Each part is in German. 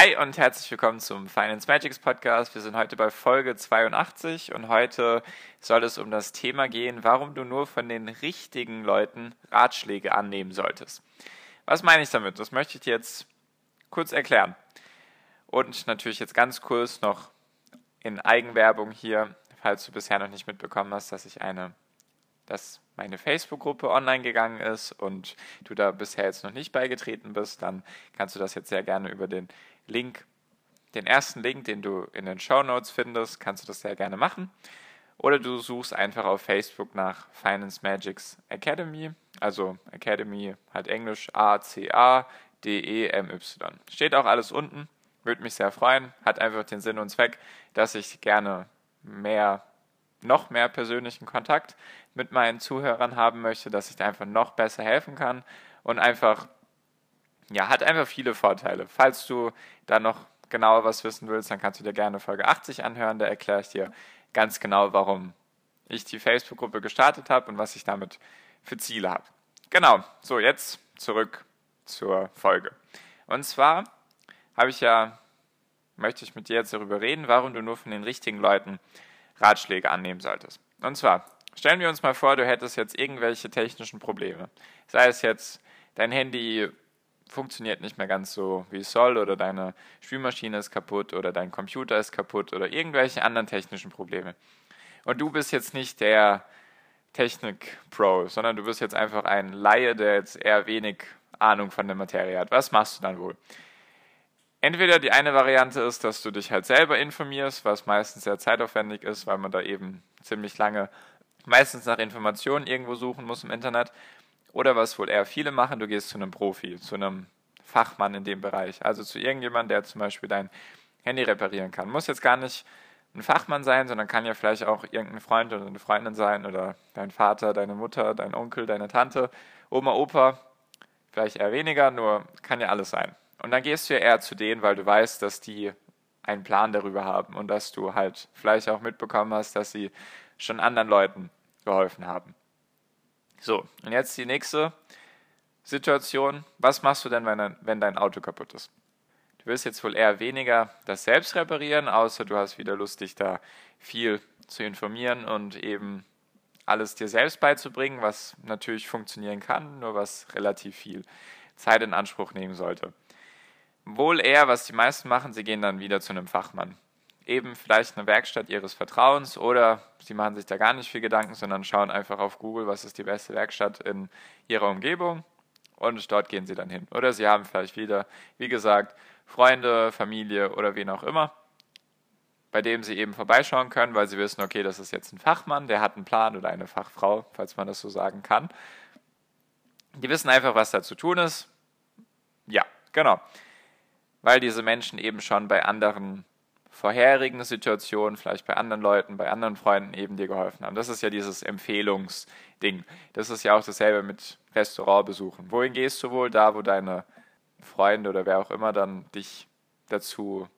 Hi und herzlich willkommen zum Finance Magics Podcast. Wir sind heute bei Folge 82 und heute soll es um das Thema gehen, warum du nur von den richtigen Leuten Ratschläge annehmen solltest. Was meine ich damit? Das möchte ich dir jetzt kurz erklären. Und natürlich jetzt ganz kurz noch in Eigenwerbung hier, falls du bisher noch nicht mitbekommen hast, dass ich eine, dass meine Facebook-Gruppe online gegangen ist und du da bisher jetzt noch nicht beigetreten bist, dann kannst du das jetzt sehr gerne über den Link, den ersten Link, den du in den Show Notes findest, kannst du das sehr gerne machen. Oder du suchst einfach auf Facebook nach Finance Magics Academy, also Academy halt Englisch A-C-A-D-E-M-Y. Steht auch alles unten, würde mich sehr freuen, hat einfach den Sinn und Zweck, dass ich gerne mehr, noch mehr persönlichen Kontakt mit meinen Zuhörern haben möchte, dass ich da einfach noch besser helfen kann und einfach ja, hat einfach viele Vorteile. Falls du da noch genauer was wissen willst, dann kannst du dir gerne Folge 80 anhören. Da erkläre ich dir ganz genau, warum ich die Facebook-Gruppe gestartet habe und was ich damit für Ziele habe. Genau, so jetzt zurück zur Folge. Und zwar habe ich ja, möchte ich mit dir jetzt darüber reden, warum du nur von den richtigen Leuten Ratschläge annehmen solltest. Und zwar, stellen wir uns mal vor, du hättest jetzt irgendwelche technischen Probleme. Sei es jetzt, dein Handy funktioniert nicht mehr ganz so, wie es soll, oder deine Spülmaschine ist kaputt, oder dein Computer ist kaputt, oder irgendwelche anderen technischen Probleme. Und du bist jetzt nicht der Technik-Pro, sondern du bist jetzt einfach ein Laie, der jetzt eher wenig Ahnung von der Materie hat. Was machst du dann wohl? Entweder die eine Variante ist, dass du dich halt selber informierst, was meistens sehr zeitaufwendig ist, weil man da eben ziemlich lange meistens nach Informationen irgendwo suchen muss im Internet. Oder was wohl eher viele machen, du gehst zu einem Profi, zu einem Fachmann in dem Bereich. Also zu irgendjemandem, der zum Beispiel dein Handy reparieren kann. Muss jetzt gar nicht ein Fachmann sein, sondern kann ja vielleicht auch irgendein Freund oder eine Freundin sein oder dein Vater, deine Mutter, dein Onkel, deine Tante, Oma, Opa. Vielleicht eher weniger, nur kann ja alles sein. Und dann gehst du ja eher zu denen, weil du weißt, dass die einen Plan darüber haben und dass du halt vielleicht auch mitbekommen hast, dass sie schon anderen Leuten geholfen haben. So, und jetzt die nächste Situation. Was machst du denn, wenn, wenn dein Auto kaputt ist? Du wirst jetzt wohl eher weniger das selbst reparieren, außer du hast wieder Lust, dich da viel zu informieren und eben alles dir selbst beizubringen, was natürlich funktionieren kann, nur was relativ viel Zeit in Anspruch nehmen sollte. Wohl eher, was die meisten machen, sie gehen dann wieder zu einem Fachmann eben vielleicht eine Werkstatt ihres Vertrauens oder sie machen sich da gar nicht viel Gedanken, sondern schauen einfach auf Google, was ist die beste Werkstatt in ihrer Umgebung und dort gehen sie dann hin. Oder sie haben vielleicht wieder, wie gesagt, Freunde, Familie oder wen auch immer, bei dem sie eben vorbeischauen können, weil sie wissen, okay, das ist jetzt ein Fachmann, der hat einen Plan oder eine Fachfrau, falls man das so sagen kann. Die wissen einfach, was da zu tun ist. Ja, genau. Weil diese Menschen eben schon bei anderen vorherigen Situationen, vielleicht bei anderen Leuten, bei anderen Freunden eben dir geholfen haben. Das ist ja dieses Empfehlungsding. Das ist ja auch dasselbe mit Restaurantbesuchen. Wohin gehst du wohl? Da, wo deine Freunde oder wer auch immer dann dich dazu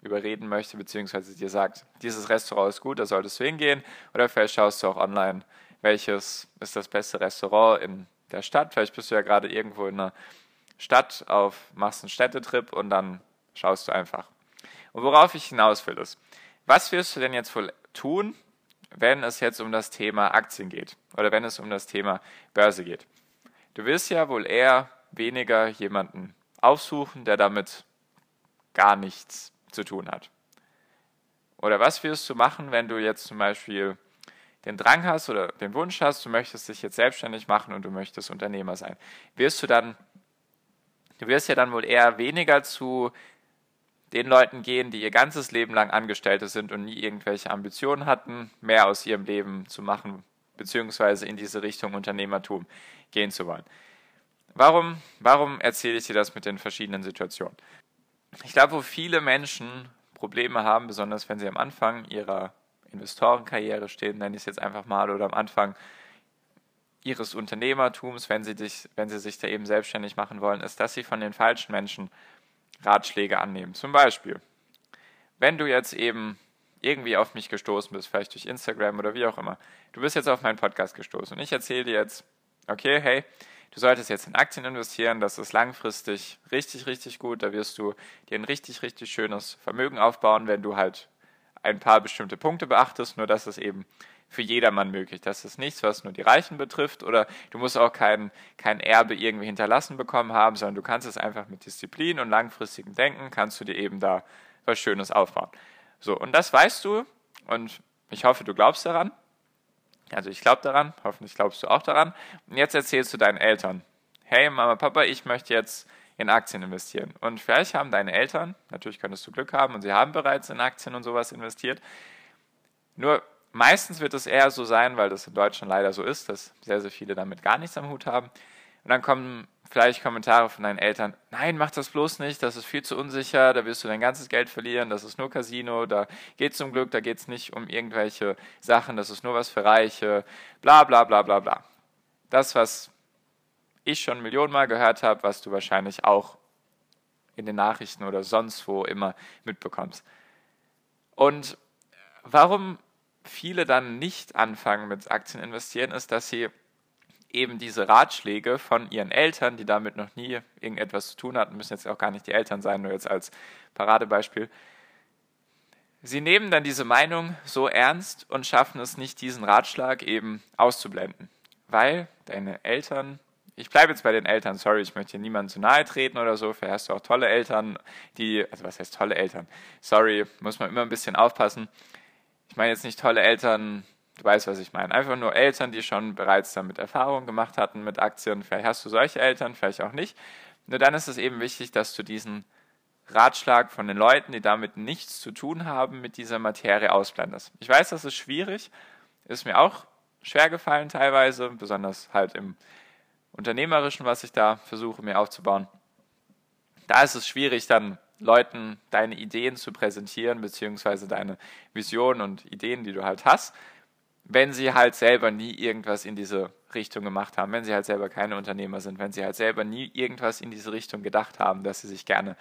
überreden möchte, beziehungsweise dir sagt, dieses Restaurant ist gut, da solltest du hingehen. Oder vielleicht schaust du auch online, welches ist das beste Restaurant in der Stadt. Vielleicht bist du ja gerade irgendwo in einer Stadt auf, machst einen Städtetrip und dann schaust du einfach, und worauf ich hinaus will ist, was wirst du denn jetzt wohl tun, wenn es jetzt um das Thema Aktien geht oder wenn es um das Thema Börse geht? Du wirst ja wohl eher weniger jemanden aufsuchen, der damit gar nichts zu tun hat. Oder was wirst du machen, wenn du jetzt zum Beispiel den Drang hast oder den Wunsch hast, du möchtest dich jetzt selbstständig machen und du möchtest Unternehmer sein? Wirst du dann, du wirst ja dann wohl eher weniger zu den Leuten gehen, die ihr ganzes Leben lang Angestellte sind und nie irgendwelche Ambitionen hatten, mehr aus ihrem Leben zu machen, beziehungsweise in diese Richtung Unternehmertum gehen zu wollen. warum, warum erzähle ich dir das mit den verschiedenen Situationen? Ich glaube, wo viele Menschen Probleme haben, besonders wenn sie am Anfang ihrer Investorenkarriere stehen, nenne ich es jetzt einfach mal, oder am Anfang ihres Unternehmertums, wenn sie, dich, wenn sie sich da eben selbstständig machen wollen, ist, dass sie von den falschen Menschen Ratschläge annehmen. Zum Beispiel, wenn du jetzt eben irgendwie auf mich gestoßen bist, vielleicht durch Instagram oder wie auch immer, du bist jetzt auf meinen Podcast gestoßen und ich erzähle dir jetzt, okay, hey, du solltest jetzt in Aktien investieren, das ist langfristig richtig, richtig gut, da wirst du dir ein richtig, richtig schönes Vermögen aufbauen, wenn du halt ein paar bestimmte Punkte beachtest, nur dass es eben für jedermann möglich. Das ist nichts, was nur die Reichen betrifft oder du musst auch kein, kein Erbe irgendwie hinterlassen bekommen haben, sondern du kannst es einfach mit Disziplin und langfristigem Denken, kannst du dir eben da was Schönes aufbauen. So, und das weißt du und ich hoffe, du glaubst daran. Also ich glaube daran, hoffentlich glaubst du auch daran. Und jetzt erzählst du deinen Eltern, hey Mama, Papa, ich möchte jetzt in Aktien investieren. Und vielleicht haben deine Eltern, natürlich könntest du Glück haben und sie haben bereits in Aktien und sowas investiert. Nur meistens wird es eher so sein, weil das in Deutschland leider so ist, dass sehr, sehr viele damit gar nichts am Hut haben. Und dann kommen vielleicht Kommentare von deinen Eltern, nein, mach das bloß nicht, das ist viel zu unsicher, da wirst du dein ganzes Geld verlieren, das ist nur Casino, da geht es zum Glück, da geht es nicht um irgendwelche Sachen, das ist nur was für Reiche, bla bla bla bla bla. Das, was ich schon Millionenmal gehört habe, was du wahrscheinlich auch in den Nachrichten oder sonst wo immer mitbekommst. Und warum viele dann nicht anfangen mit Aktien investieren, ist, dass sie eben diese Ratschläge von ihren Eltern, die damit noch nie irgendetwas zu tun hatten, müssen jetzt auch gar nicht die Eltern sein, nur jetzt als Paradebeispiel. Sie nehmen dann diese Meinung so ernst und schaffen es nicht, diesen Ratschlag eben auszublenden, weil deine Eltern ich bleibe jetzt bei den Eltern, sorry, ich möchte hier niemandem zu nahe treten oder so, vielleicht hast du auch tolle Eltern, die, also was heißt tolle Eltern? Sorry, muss man immer ein bisschen aufpassen. Ich meine jetzt nicht tolle Eltern, du weißt, was ich meine. Einfach nur Eltern, die schon bereits damit Erfahrung gemacht hatten mit Aktien. Vielleicht hast du solche Eltern, vielleicht auch nicht. Nur dann ist es eben wichtig, dass du diesen Ratschlag von den Leuten, die damit nichts zu tun haben, mit dieser Materie ausblendest. Ich weiß, das ist schwierig, ist mir auch schwer gefallen teilweise, besonders halt im Unternehmerischen, was ich da versuche mir aufzubauen. Da ist es schwierig, dann Leuten deine Ideen zu präsentieren, beziehungsweise deine Visionen und Ideen, die du halt hast, wenn sie halt selber nie irgendwas in diese Richtung gemacht haben, wenn sie halt selber keine Unternehmer sind, wenn sie halt selber nie irgendwas in diese Richtung gedacht haben, dass sie sich gerne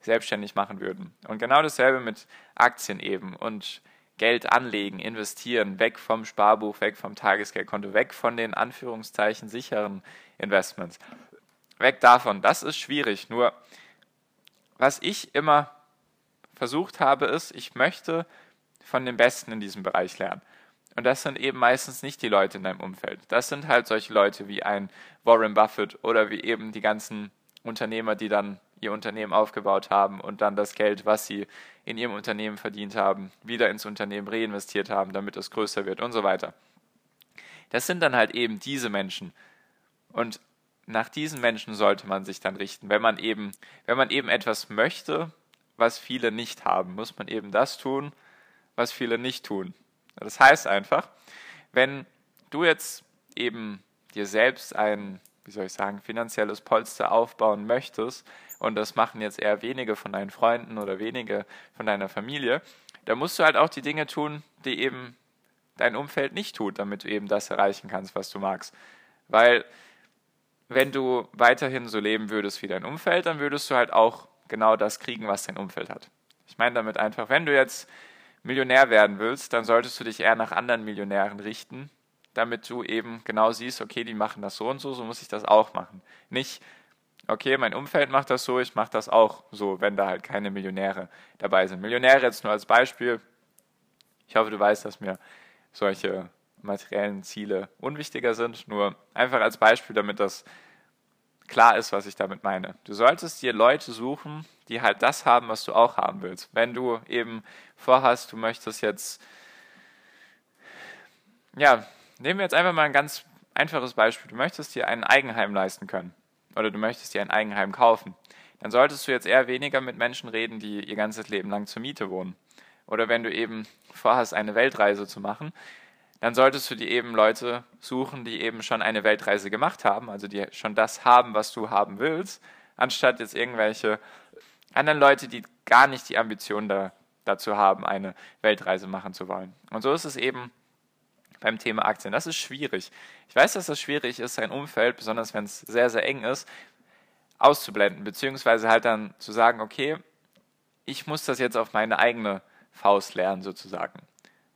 selbstständig machen würden. Und genau dasselbe mit Aktien eben und Geld anlegen, investieren, weg vom Sparbuch, weg vom Tagesgeldkonto, weg von den Anführungszeichen sicheren Investments. Weg davon. Das ist schwierig. Nur, was ich immer versucht habe, ist, ich möchte von den Besten in diesem Bereich lernen. Und das sind eben meistens nicht die Leute in deinem Umfeld. Das sind halt solche Leute wie ein Warren Buffett oder wie eben die ganzen Unternehmer, die dann ihr Unternehmen aufgebaut haben und dann das Geld, was sie in ihrem Unternehmen verdient haben, wieder ins Unternehmen reinvestiert haben, damit es größer wird und so weiter. Das sind dann halt eben diese Menschen. Und nach diesen Menschen sollte man sich dann richten. Wenn man eben, wenn man eben etwas möchte, was viele nicht haben, muss man eben das tun, was viele nicht tun. Das heißt einfach, wenn du jetzt eben dir selbst ein, wie soll ich sagen, finanzielles Polster aufbauen möchtest, und das machen jetzt eher wenige von deinen Freunden oder wenige von deiner Familie, da musst du halt auch die Dinge tun, die eben dein Umfeld nicht tut, damit du eben das erreichen kannst, was du magst. Weil wenn du weiterhin so leben würdest wie dein Umfeld, dann würdest du halt auch genau das kriegen, was dein Umfeld hat. Ich meine damit einfach, wenn du jetzt Millionär werden willst, dann solltest du dich eher nach anderen Millionären richten, damit du eben genau siehst, okay, die machen das so und so, so muss ich das auch machen. Nicht, okay, mein Umfeld macht das so, ich mache das auch so, wenn da halt keine Millionäre dabei sind. Millionäre jetzt nur als Beispiel. Ich hoffe, du weißt, dass mir solche materiellen Ziele unwichtiger sind. Nur einfach als Beispiel, damit das klar ist, was ich damit meine. Du solltest dir Leute suchen, die halt das haben, was du auch haben willst. Wenn du eben vorhast, du möchtest jetzt, ja, nehmen wir jetzt einfach mal ein ganz einfaches Beispiel. Du möchtest dir ein Eigenheim leisten können oder du möchtest dir ein Eigenheim kaufen, dann solltest du jetzt eher weniger mit Menschen reden, die ihr ganzes Leben lang zur Miete wohnen. Oder wenn du eben vorhast, eine Weltreise zu machen, dann solltest du dir eben Leute suchen, die eben schon eine Weltreise gemacht haben, also die schon das haben, was du haben willst, anstatt jetzt irgendwelche anderen Leute, die gar nicht die Ambition da, dazu haben, eine Weltreise machen zu wollen. Und so ist es eben beim Thema Aktien. Das ist schwierig. Ich weiß, dass das schwierig ist, sein Umfeld, besonders wenn es sehr, sehr eng ist, auszublenden, beziehungsweise halt dann zu sagen, okay, ich muss das jetzt auf meine eigene Faust lernen, sozusagen.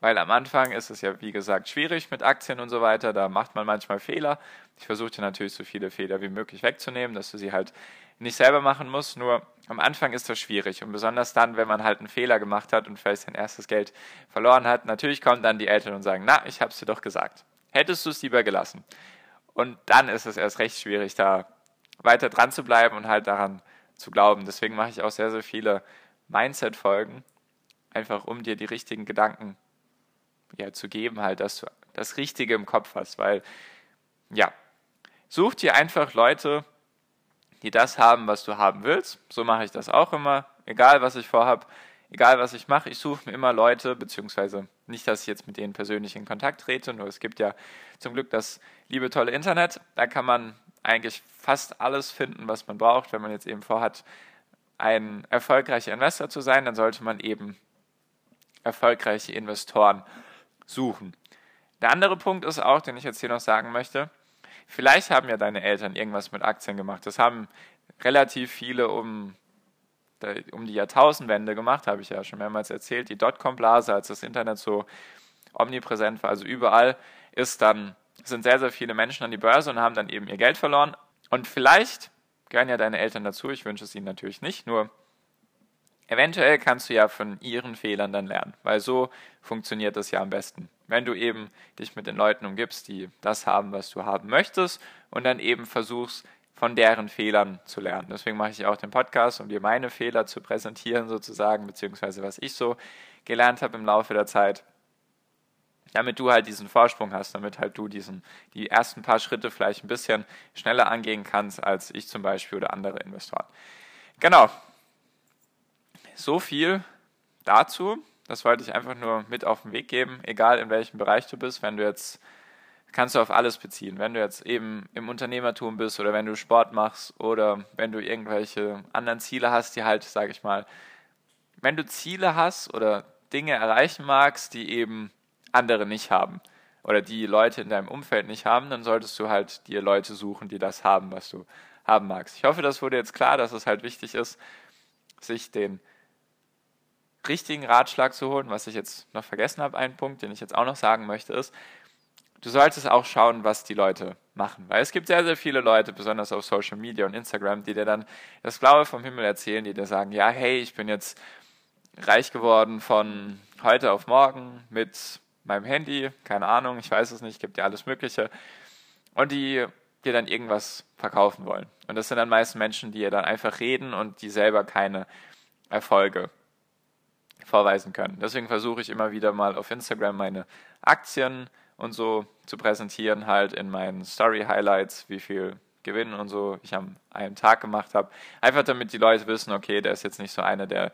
Weil am Anfang ist es ja, wie gesagt, schwierig mit Aktien und so weiter. Da macht man manchmal Fehler. Ich versuche natürlich so viele Fehler wie möglich wegzunehmen, dass du sie halt nicht selber machen musst. Nur am Anfang ist das schwierig. Und besonders dann, wenn man halt einen Fehler gemacht hat und vielleicht sein erstes Geld verloren hat. Natürlich kommen dann die Eltern und sagen, na, ich hab's dir doch gesagt. Hättest du es lieber gelassen. Und dann ist es erst recht schwierig, da weiter dran zu bleiben und halt daran zu glauben. Deswegen mache ich auch sehr, sehr viele Mindset-Folgen, einfach um dir die richtigen Gedanken ja, zu geben, halt, dass du das Richtige im Kopf hast, weil, ja, such dir einfach Leute, die das haben, was du haben willst. So mache ich das auch immer, egal was ich vorhabe, egal was ich mache. Ich suche mir immer Leute, beziehungsweise nicht, dass ich jetzt mit denen persönlich in Kontakt trete, nur es gibt ja zum Glück das liebe tolle Internet. Da kann man eigentlich fast alles finden, was man braucht. Wenn man jetzt eben vorhat, ein erfolgreicher Investor zu sein, dann sollte man eben erfolgreiche Investoren suchen. Der andere Punkt ist auch, den ich jetzt hier noch sagen möchte, vielleicht haben ja deine Eltern irgendwas mit Aktien gemacht. Das haben relativ viele um, um die Jahrtausendwende gemacht, habe ich ja schon mehrmals erzählt. Die Dotcom-Blase, als das Internet so omnipräsent war, also überall, ist dann, sind sehr, sehr viele Menschen an die Börse und haben dann eben ihr Geld verloren. Und vielleicht gehören ja deine Eltern dazu, ich wünsche es ihnen natürlich nicht, nur Eventuell kannst du ja von ihren Fehlern dann lernen, weil so funktioniert das ja am besten. Wenn du eben dich mit den Leuten umgibst, die das haben, was du haben möchtest und dann eben versuchst, von deren Fehlern zu lernen. Deswegen mache ich auch den Podcast, um dir meine Fehler zu präsentieren sozusagen, beziehungsweise was ich so gelernt habe im Laufe der Zeit, damit du halt diesen Vorsprung hast, damit halt du diesen, die ersten paar Schritte vielleicht ein bisschen schneller angehen kannst als ich zum Beispiel oder andere Investoren. Genau, so viel dazu. Das wollte ich einfach nur mit auf den Weg geben, egal in welchem Bereich du bist. Wenn du jetzt, kannst du auf alles beziehen. Wenn du jetzt eben im Unternehmertum bist oder wenn du Sport machst oder wenn du irgendwelche anderen Ziele hast, die halt, sage ich mal, wenn du Ziele hast oder Dinge erreichen magst, die eben andere nicht haben oder die Leute in deinem Umfeld nicht haben, dann solltest du halt dir Leute suchen, die das haben, was du haben magst. Ich hoffe, das wurde jetzt klar, dass es halt wichtig ist, sich den richtigen Ratschlag zu holen. Was ich jetzt noch vergessen habe, ein Punkt, den ich jetzt auch noch sagen möchte, ist, du solltest auch schauen, was die Leute machen. Weil es gibt sehr, sehr viele Leute, besonders auf Social Media und Instagram, die dir dann das Blaue vom Himmel erzählen, die dir sagen, ja, hey, ich bin jetzt reich geworden von heute auf morgen mit meinem Handy, keine Ahnung, ich weiß es nicht, gibt ja alles Mögliche. Und die dir dann irgendwas verkaufen wollen. Und das sind dann meist Menschen, die ja dann einfach reden und die selber keine Erfolge vorweisen können. Deswegen versuche ich immer wieder mal auf Instagram meine Aktien und so zu präsentieren, halt in meinen Story-Highlights, wie viel Gewinn und so ich am einen Tag gemacht habe. Einfach damit die Leute wissen, okay, der ist jetzt nicht so einer, der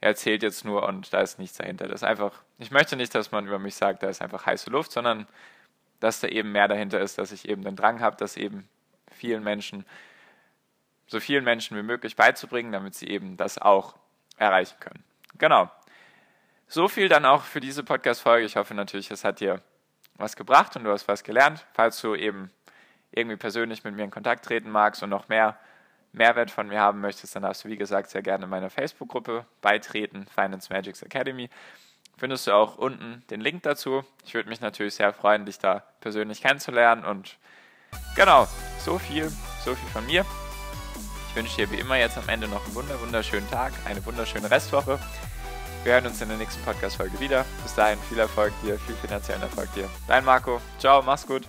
erzählt jetzt nur und da ist nichts dahinter. Das ist einfach, ich möchte nicht, dass man über mich sagt, da ist einfach heiße Luft, sondern dass da eben mehr dahinter ist, dass ich eben den Drang habe, dass eben vielen Menschen, so vielen Menschen wie möglich beizubringen, damit sie eben das auch erreichen können. Genau. So viel dann auch für diese Podcast-Folge. Ich hoffe natürlich, es hat dir was gebracht und du hast was gelernt. Falls du eben irgendwie persönlich mit mir in Kontakt treten magst und noch mehr Mehrwert von mir haben möchtest, dann darfst du, wie gesagt, sehr gerne meiner Facebook-Gruppe beitreten, Finance Magics Academy. Findest du auch unten den Link dazu. Ich würde mich natürlich sehr freuen, dich da persönlich kennenzulernen. Und genau, so viel, so viel von mir. Ich wünsche dir wie immer jetzt am Ende noch einen wunderschönen Tag, eine wunderschöne Restwoche. Wir hören uns in der nächsten Podcast-Folge wieder. Bis dahin viel Erfolg dir, viel finanziellen Erfolg dir. Dein Marco. Ciao, mach's gut.